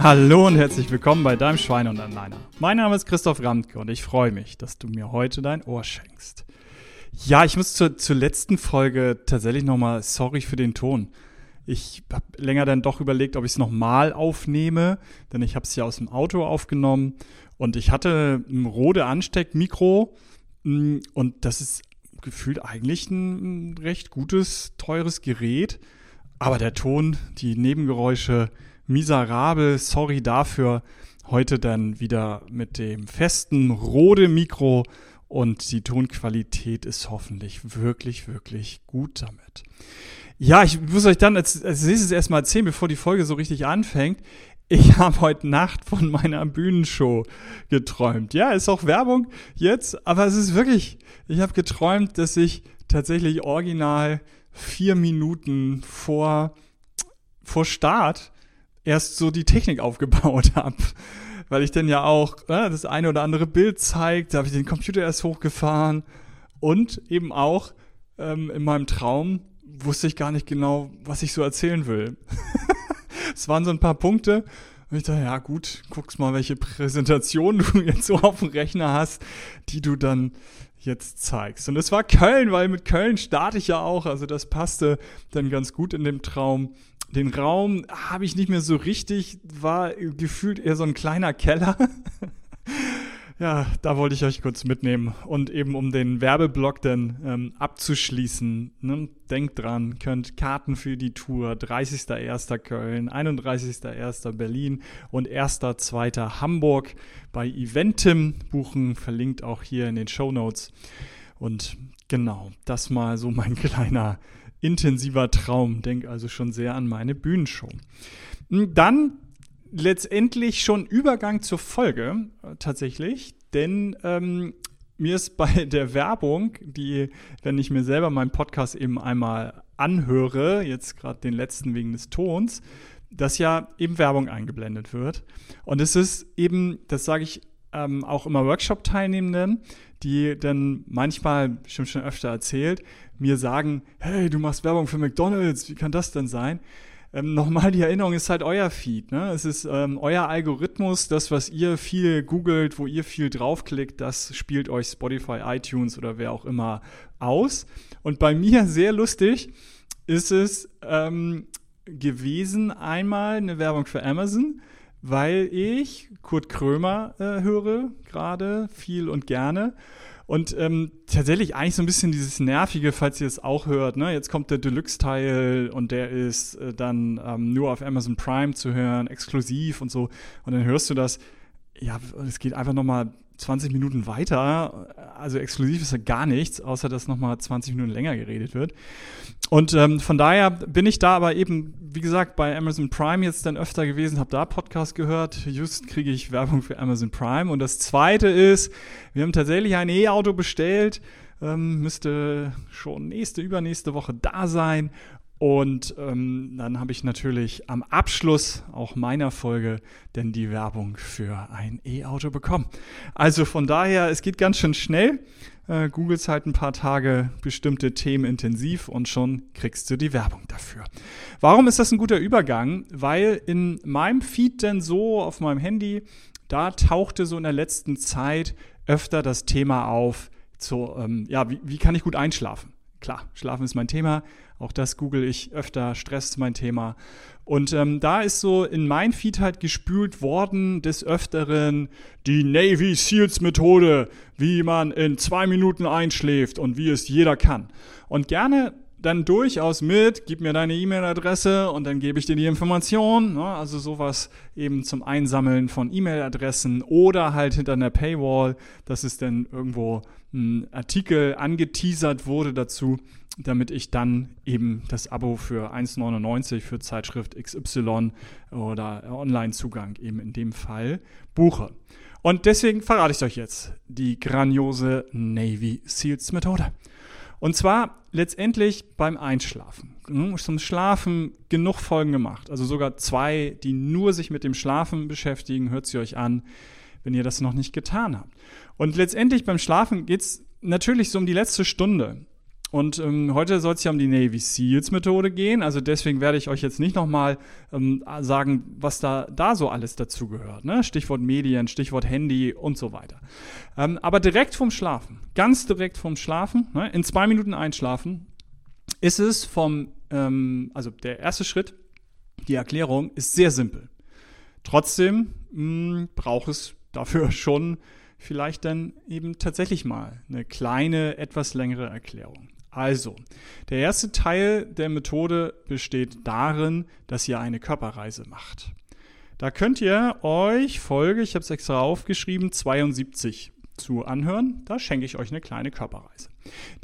Hallo und herzlich willkommen bei deinem Schweine und Anleiner. Mein Name ist Christoph Ramtke und ich freue mich, dass du mir heute dein Ohr schenkst. Ja, ich muss zur, zur letzten Folge tatsächlich nochmal sorry für den Ton. Ich habe länger dann doch überlegt, ob ich es nochmal aufnehme, denn ich habe es ja aus dem Auto aufgenommen und ich hatte ein Rode Ansteckmikro mm, und das ist gefühlt eigentlich ein recht gutes, teures Gerät. Aber der Ton, die Nebengeräusche, miserabel, sorry dafür. Heute dann wieder mit dem festen Rode-Mikro und die Tonqualität ist hoffentlich wirklich, wirklich gut damit. Ja, ich muss euch dann als, als nächstes erstmal erzählen, bevor die Folge so richtig anfängt. Ich habe heute Nacht von meiner Bühnenshow geträumt. Ja, ist auch Werbung jetzt, aber es ist wirklich, ich habe geträumt, dass ich tatsächlich original vier Minuten vor, vor Start erst so die Technik aufgebaut habe. Weil ich dann ja auch ne, das eine oder andere Bild zeigt, da habe ich den Computer erst hochgefahren und eben auch ähm, in meinem Traum wusste ich gar nicht genau, was ich so erzählen will. es waren so ein paar Punkte und ich dachte, ja gut, guckst mal, welche Präsentation du jetzt so auf dem Rechner hast, die du dann jetzt zeigst. Und es war Köln, weil mit Köln starte ich ja auch, also das passte dann ganz gut in dem Traum. Den Raum habe ich nicht mehr so richtig, war gefühlt eher so ein kleiner Keller. ja, da wollte ich euch kurz mitnehmen. Und eben um den Werbeblock dann ähm, abzuschließen, ne, denkt dran, könnt Karten für die Tour 30.01. Köln, 31.01. Berlin und 1.02. Hamburg bei Eventim buchen, verlinkt auch hier in den Show Notes. Und genau, das mal so mein kleiner intensiver Traum. Denk also schon sehr an meine Bühnenshow. Hm, dann letztendlich schon Übergang zur Folge äh, tatsächlich, denn ähm, mir ist bei der Werbung, die, wenn ich mir selber meinen Podcast eben einmal anhöre, jetzt gerade den letzten wegen des Tons, dass ja eben Werbung eingeblendet wird. Und es ist eben, das sage ich ähm, auch immer Workshop-Teilnehmenden, die dann manchmal, bestimmt schon öfter erzählt, mir sagen, hey, du machst Werbung für McDonald's, wie kann das denn sein? Ähm, Nochmal die Erinnerung ist halt euer Feed. Ne? Es ist ähm, euer Algorithmus, das, was ihr viel googelt, wo ihr viel draufklickt, das spielt euch Spotify, iTunes oder wer auch immer aus. Und bei mir sehr lustig ist es ähm, gewesen einmal eine Werbung für Amazon weil ich Kurt Krömer äh, höre, gerade viel und gerne. Und ähm, tatsächlich eigentlich so ein bisschen dieses Nervige, falls ihr es auch hört. Ne? Jetzt kommt der Deluxe-Teil und der ist äh, dann ähm, nur auf Amazon Prime zu hören, exklusiv und so. Und dann hörst du das. Ja, es geht einfach nochmal 20 Minuten weiter. Also exklusiv ist ja gar nichts, außer dass nochmal 20 Minuten länger geredet wird. Und ähm, von daher bin ich da aber eben, wie gesagt, bei Amazon Prime jetzt dann öfter gewesen, habe da Podcast gehört. Just kriege ich Werbung für Amazon Prime. Und das Zweite ist, wir haben tatsächlich ein E-Auto bestellt. Ähm, müsste schon nächste, übernächste Woche da sein. Und ähm, dann habe ich natürlich am Abschluss auch meiner Folge denn die Werbung für ein E-Auto bekommen. Also von daher, es geht ganz schön schnell. Äh, Googles halt ein paar Tage bestimmte Themen intensiv und schon kriegst du die Werbung dafür. Warum ist das ein guter Übergang? Weil in meinem Feed denn so auf meinem Handy, da tauchte so in der letzten Zeit öfter das Thema auf, so, ähm, ja, wie, wie kann ich gut einschlafen? Klar, Schlafen ist mein Thema. Auch das google ich öfter. Stress ist mein Thema. Und ähm, da ist so in mein Feed halt gespült worden des Öfteren die Navy Seals Methode, wie man in zwei Minuten einschläft und wie es jeder kann. Und gerne dann durchaus mit, gib mir deine E-Mail-Adresse und dann gebe ich dir die Information. Ne? Also sowas eben zum Einsammeln von E-Mail-Adressen oder halt hinter einer Paywall, dass es dann irgendwo ein Artikel angeteasert wurde dazu, damit ich dann eben das Abo für 1,99 für Zeitschrift XY oder Online-Zugang eben in dem Fall buche. Und deswegen verrate ich euch jetzt die grandiose Navy Seals Methode. Und zwar letztendlich beim Einschlafen. Hm, zum Schlafen genug Folgen gemacht. Also sogar zwei, die nur sich mit dem Schlafen beschäftigen. Hört sie euch an, wenn ihr das noch nicht getan habt. Und letztendlich beim Schlafen geht es natürlich so um die letzte Stunde. Und ähm, heute soll es ja um die Navy Seals Methode gehen. Also deswegen werde ich euch jetzt nicht nochmal ähm, sagen, was da, da so alles dazu gehört. Ne? Stichwort Medien, Stichwort Handy und so weiter. Ähm, aber direkt vom Schlafen, ganz direkt vom Schlafen, ne? in zwei Minuten einschlafen, ist es vom, ähm, also der erste Schritt, die Erklärung ist sehr simpel. Trotzdem mh, braucht es dafür schon vielleicht dann eben tatsächlich mal eine kleine, etwas längere Erklärung. Also, der erste Teil der Methode besteht darin, dass ihr eine Körperreise macht. Da könnt ihr euch Folge, ich habe es extra aufgeschrieben, 72 zu anhören. Da schenke ich euch eine kleine Körperreise.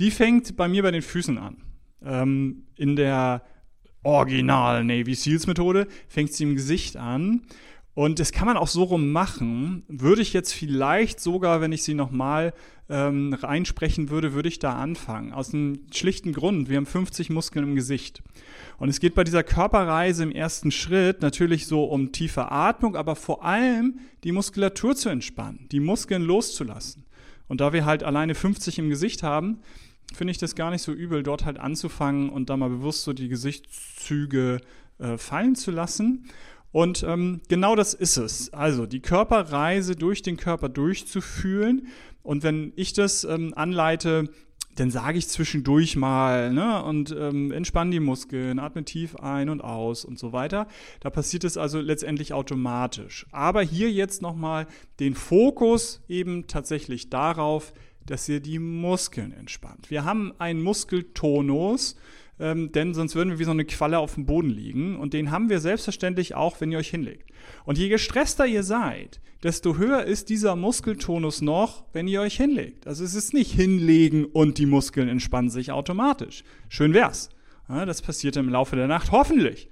Die fängt bei mir bei den Füßen an. Ähm, in der Original Navy Seals Methode fängt sie im Gesicht an und das kann man auch so rum machen. Würde ich jetzt vielleicht sogar, wenn ich sie nochmal ähm, reinsprechen würde, würde ich da anfangen. Aus einem schlichten Grund. Wir haben 50 Muskeln im Gesicht. Und es geht bei dieser Körperreise im ersten Schritt natürlich so um tiefe Atmung, aber vor allem die Muskulatur zu entspannen, die Muskeln loszulassen. Und da wir halt alleine 50 im Gesicht haben, finde ich das gar nicht so übel, dort halt anzufangen und da mal bewusst so die Gesichtszüge äh, fallen zu lassen. Und ähm, genau das ist es. Also die Körperreise durch den Körper durchzufühlen. Und wenn ich das ähm, anleite, dann sage ich zwischendurch mal ne, und ähm, entspann die Muskeln, atme tief ein und aus und so weiter. Da passiert es also letztendlich automatisch. Aber hier jetzt nochmal den Fokus eben tatsächlich darauf, dass ihr die Muskeln entspannt. Wir haben einen Muskeltonus, ähm, denn sonst würden wir wie so eine Qualle auf dem Boden liegen. Und den haben wir selbstverständlich auch, wenn ihr euch hinlegt. Und je gestresster ihr seid, desto höher ist dieser Muskeltonus noch, wenn ihr euch hinlegt. Also es ist nicht hinlegen und die Muskeln entspannen sich automatisch. Schön wär's. Ja, das passiert im Laufe der Nacht, hoffentlich.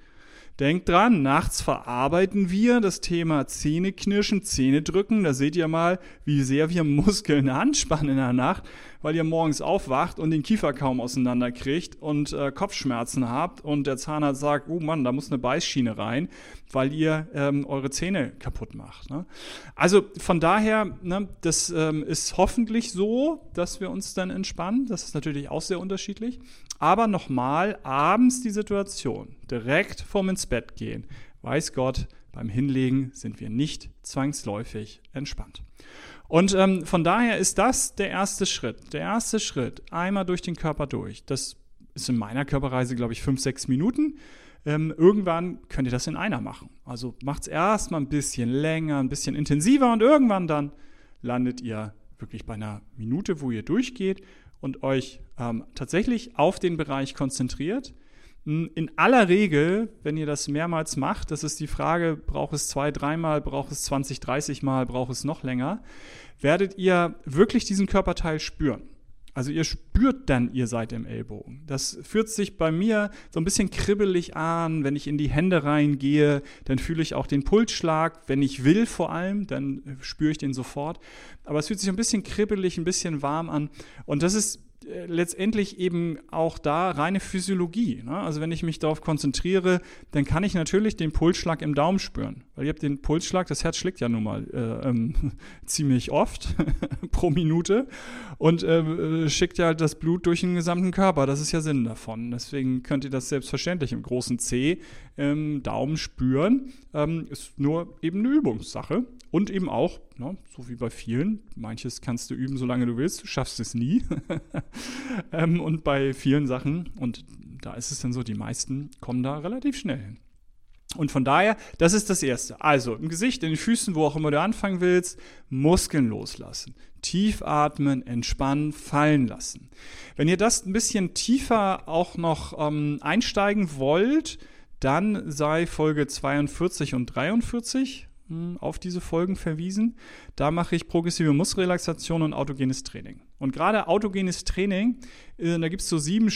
Denkt dran, nachts verarbeiten wir das Thema Zähneknirschen, Zähne drücken. Da seht ihr mal, wie sehr wir Muskeln anspannen in der Nacht weil ihr morgens aufwacht und den Kiefer kaum auseinanderkriegt und äh, Kopfschmerzen habt und der Zahnarzt sagt, oh Mann, da muss eine Beißschiene rein, weil ihr ähm, eure Zähne kaputt macht. Ne? Also von daher, ne, das ähm, ist hoffentlich so, dass wir uns dann entspannen. Das ist natürlich auch sehr unterschiedlich. Aber nochmal, abends die Situation, direkt vorm ins Bett gehen. Weiß Gott, beim Hinlegen sind wir nicht zwangsläufig entspannt. Und ähm, von daher ist das der erste Schritt. Der erste Schritt, einmal durch den Körper durch. Das ist in meiner Körperreise, glaube ich, fünf, sechs Minuten. Ähm, irgendwann könnt ihr das in einer machen. Also macht es erstmal ein bisschen länger, ein bisschen intensiver und irgendwann dann landet ihr wirklich bei einer Minute, wo ihr durchgeht und euch ähm, tatsächlich auf den Bereich konzentriert. Hm, in aller Regel, wenn ihr das mehrmals macht, das ist die Frage, braucht es zwei, dreimal, braucht es 20, 30 Mal, braucht es noch länger, werdet ihr wirklich diesen Körperteil spüren. Also ihr spürt dann, ihr seid im Ellbogen. Das fühlt sich bei mir so ein bisschen kribbelig an. Wenn ich in die Hände reingehe, dann fühle ich auch den Pulsschlag. Wenn ich will vor allem, dann spüre ich den sofort. Aber es fühlt sich ein bisschen kribbelig, ein bisschen warm an. Und das ist letztendlich eben auch da reine Physiologie. Ne? Also wenn ich mich darauf konzentriere, dann kann ich natürlich den Pulsschlag im Daumen spüren. Weil ihr habt den Pulsschlag, das Herz schlägt ja nun mal äh, ähm, ziemlich oft pro Minute und äh, schickt ja halt das Blut durch den gesamten Körper. Das ist ja Sinn davon. Deswegen könnt ihr das selbstverständlich im großen C im Daumen spüren. Ähm, ist nur eben eine Übungssache. Und eben auch, ne, so wie bei vielen, manches kannst du üben, solange du willst, du schaffst es nie. ähm, und bei vielen Sachen, und da ist es dann so, die meisten kommen da relativ schnell hin. Und von daher, das ist das Erste. Also im Gesicht, in den Füßen, wo auch immer du anfangen willst, Muskeln loslassen. Tief atmen, entspannen, fallen lassen. Wenn ihr das ein bisschen tiefer auch noch ähm, einsteigen wollt, dann sei Folge 42 und 43 auf diese Folgen verwiesen. Da mache ich progressive Muskelrelaxation und autogenes Training. Und gerade autogenes Training, äh, da gibt es so sieben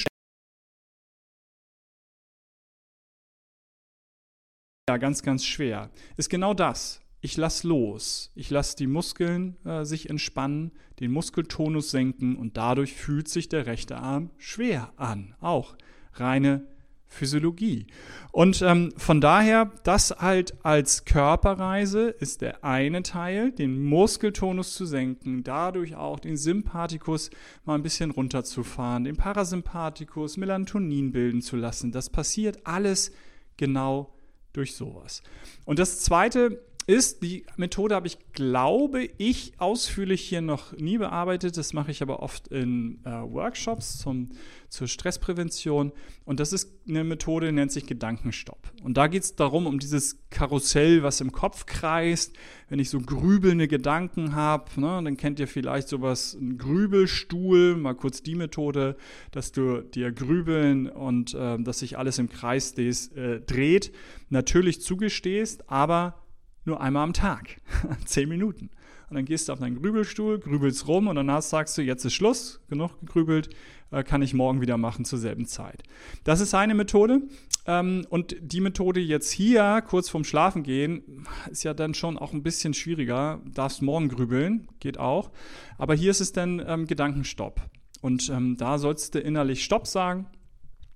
Ja, ganz, ganz schwer. Ist genau das. Ich lasse los. Ich lasse die Muskeln äh, sich entspannen, den Muskeltonus senken und dadurch fühlt sich der rechte Arm schwer an. Auch reine Physiologie. Und ähm, von daher, das halt als Körperreise ist der eine Teil, den Muskeltonus zu senken, dadurch auch den Sympathikus mal ein bisschen runterzufahren, den Parasympathikus, Melatonin bilden zu lassen. Das passiert alles genau durch sowas. Und das zweite ist, die Methode habe ich, glaube ich, ausführlich hier noch nie bearbeitet. Das mache ich aber oft in äh, Workshops zum, zur Stressprävention. Und das ist eine Methode, die nennt sich Gedankenstopp. Und da geht es darum, um dieses Karussell, was im Kopf kreist. Wenn ich so grübelnde Gedanken habe, ne, dann kennt ihr vielleicht sowas, einen Grübelstuhl, mal kurz die Methode, dass du dir grübeln und äh, dass sich alles im Kreis des, äh, dreht, natürlich zugestehst, aber nur einmal am Tag. Zehn Minuten. Und dann gehst du auf deinen Grübelstuhl, grübelst rum und danach sagst du, jetzt ist Schluss, genug gegrübelt, äh, kann ich morgen wieder machen zur selben Zeit. Das ist eine Methode. Ähm, und die Methode jetzt hier, kurz vorm Schlafen gehen, ist ja dann schon auch ein bisschen schwieriger. Darfst morgen grübeln, geht auch. Aber hier ist es dann ähm, Gedankenstopp. Und ähm, da sollst du innerlich Stopp sagen.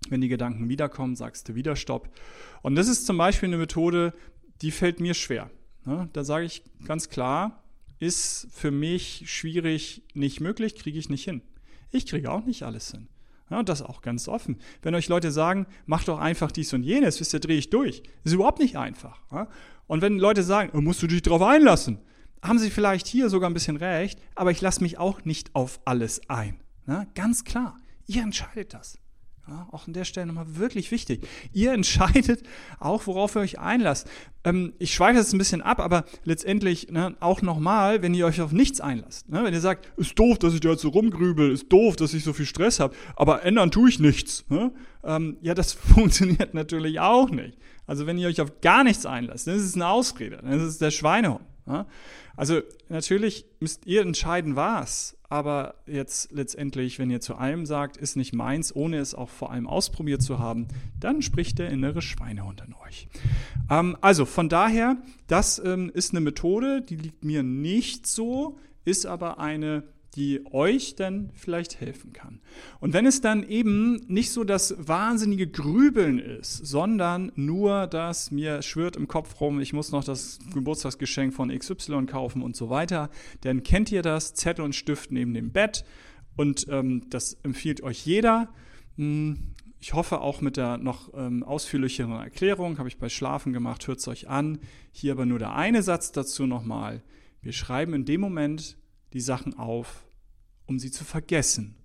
Wenn die Gedanken wiederkommen, sagst du wieder Stopp. Und das ist zum Beispiel eine Methode, die fällt mir schwer. Ne? Da sage ich ganz klar, ist für mich schwierig, nicht möglich, kriege ich nicht hin. Ich kriege auch nicht alles hin. Ja, das auch ganz offen. Wenn euch Leute sagen, mach doch einfach dies und jenes, wisst ihr, drehe ich durch. Ist überhaupt nicht einfach. Ja? Und wenn Leute sagen, oh, musst du dich darauf einlassen, haben sie vielleicht hier sogar ein bisschen recht, aber ich lasse mich auch nicht auf alles ein. Ja? Ganz klar. Ihr entscheidet das. Ja, auch an der Stelle nochmal wirklich wichtig. Ihr entscheidet auch, worauf ihr euch einlasst. Ähm, ich schweife jetzt ein bisschen ab, aber letztendlich ne, auch nochmal, wenn ihr euch auf nichts einlasst. Ne, wenn ihr sagt, ist doof, dass ich da jetzt so rumgrübel, ist doof, dass ich so viel Stress habe, aber ändern tue ich nichts. Ne? Ähm, ja, das funktioniert natürlich auch nicht. Also wenn ihr euch auf gar nichts einlasst, dann ist es eine Ausrede, dann ist es der Schweinehund. Ne? Also natürlich müsst ihr entscheiden, was. Aber jetzt letztendlich, wenn ihr zu allem sagt, ist nicht meins, ohne es auch vor allem ausprobiert zu haben, dann spricht der innere Schweinehund in euch. Ähm, also von daher, das ähm, ist eine Methode, die liegt mir nicht so, ist aber eine die euch dann vielleicht helfen kann. Und wenn es dann eben nicht so das wahnsinnige Grübeln ist, sondern nur das mir schwirrt im Kopf rum, ich muss noch das Geburtstagsgeschenk von XY kaufen und so weiter, dann kennt ihr das, Zettel und Stift neben dem Bett und ähm, das empfiehlt euch jeder. Hm, ich hoffe auch mit der noch ähm, ausführlicheren Erklärung, habe ich bei Schlafen gemacht, hört es euch an. Hier aber nur der eine Satz dazu nochmal. Wir schreiben in dem Moment, die Sachen auf, um sie zu vergessen,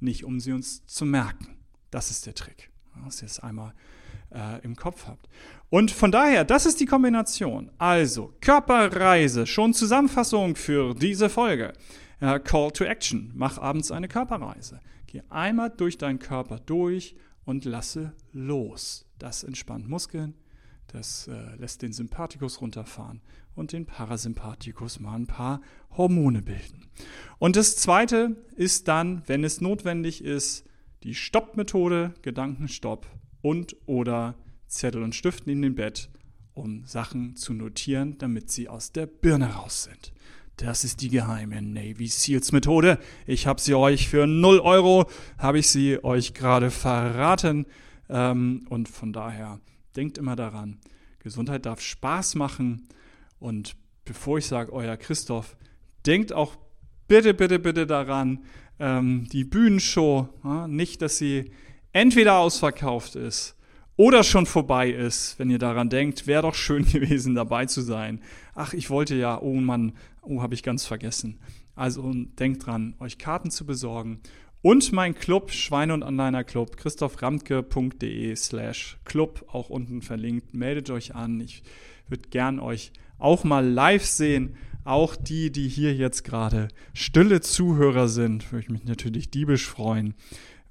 nicht um sie uns zu merken. Das ist der Trick, dass ihr es einmal äh, im Kopf habt. Und von daher, das ist die Kombination. Also, Körperreise, schon Zusammenfassung für diese Folge. Äh, Call to Action, mach abends eine Körperreise. Geh einmal durch deinen Körper durch und lasse los. Das entspannt Muskeln, das äh, lässt den Sympathikus runterfahren und den Parasympathikus mal ein paar Hormone bilden. Und das zweite ist dann, wenn es notwendig ist, die Stoppmethode, Gedankenstopp und oder Zettel und Stift in den Bett, um Sachen zu notieren, damit sie aus der Birne raus sind. Das ist die geheime Navy Seals Methode. Ich habe sie euch für 0 Euro, habe ich sie euch gerade verraten. Ähm, und von daher denkt immer daran, Gesundheit darf Spaß machen und bevor ich sage, euer Christoph, denkt auch bitte, bitte, bitte daran, ähm, die Bühnenshow, ja, nicht, dass sie entweder ausverkauft ist oder schon vorbei ist, wenn ihr daran denkt, wäre doch schön gewesen, dabei zu sein. Ach, ich wollte ja, oh Mann, oh, habe ich ganz vergessen. Also denkt dran, euch Karten zu besorgen. Und mein Club, Schweine und Anleiner Club, christophramtke.de slash Club, auch unten verlinkt. Meldet euch an. Ich würde gern euch auch mal live sehen. Auch die, die hier jetzt gerade stille Zuhörer sind, würde ich mich natürlich diebisch freuen.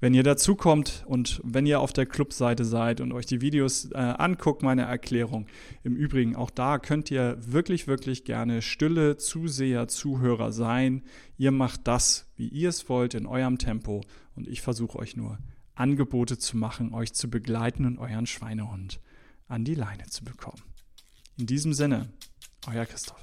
Wenn ihr dazukommt und wenn ihr auf der Clubseite seid und euch die Videos äh, anguckt, meine Erklärung. Im Übrigen, auch da könnt ihr wirklich, wirklich gerne stille Zuseher, Zuhörer sein. Ihr macht das, wie ihr es wollt, in eurem Tempo und ich versuche euch nur Angebote zu machen, euch zu begleiten und euren Schweinehund an die Leine zu bekommen. In diesem Sinne, euer Christoph.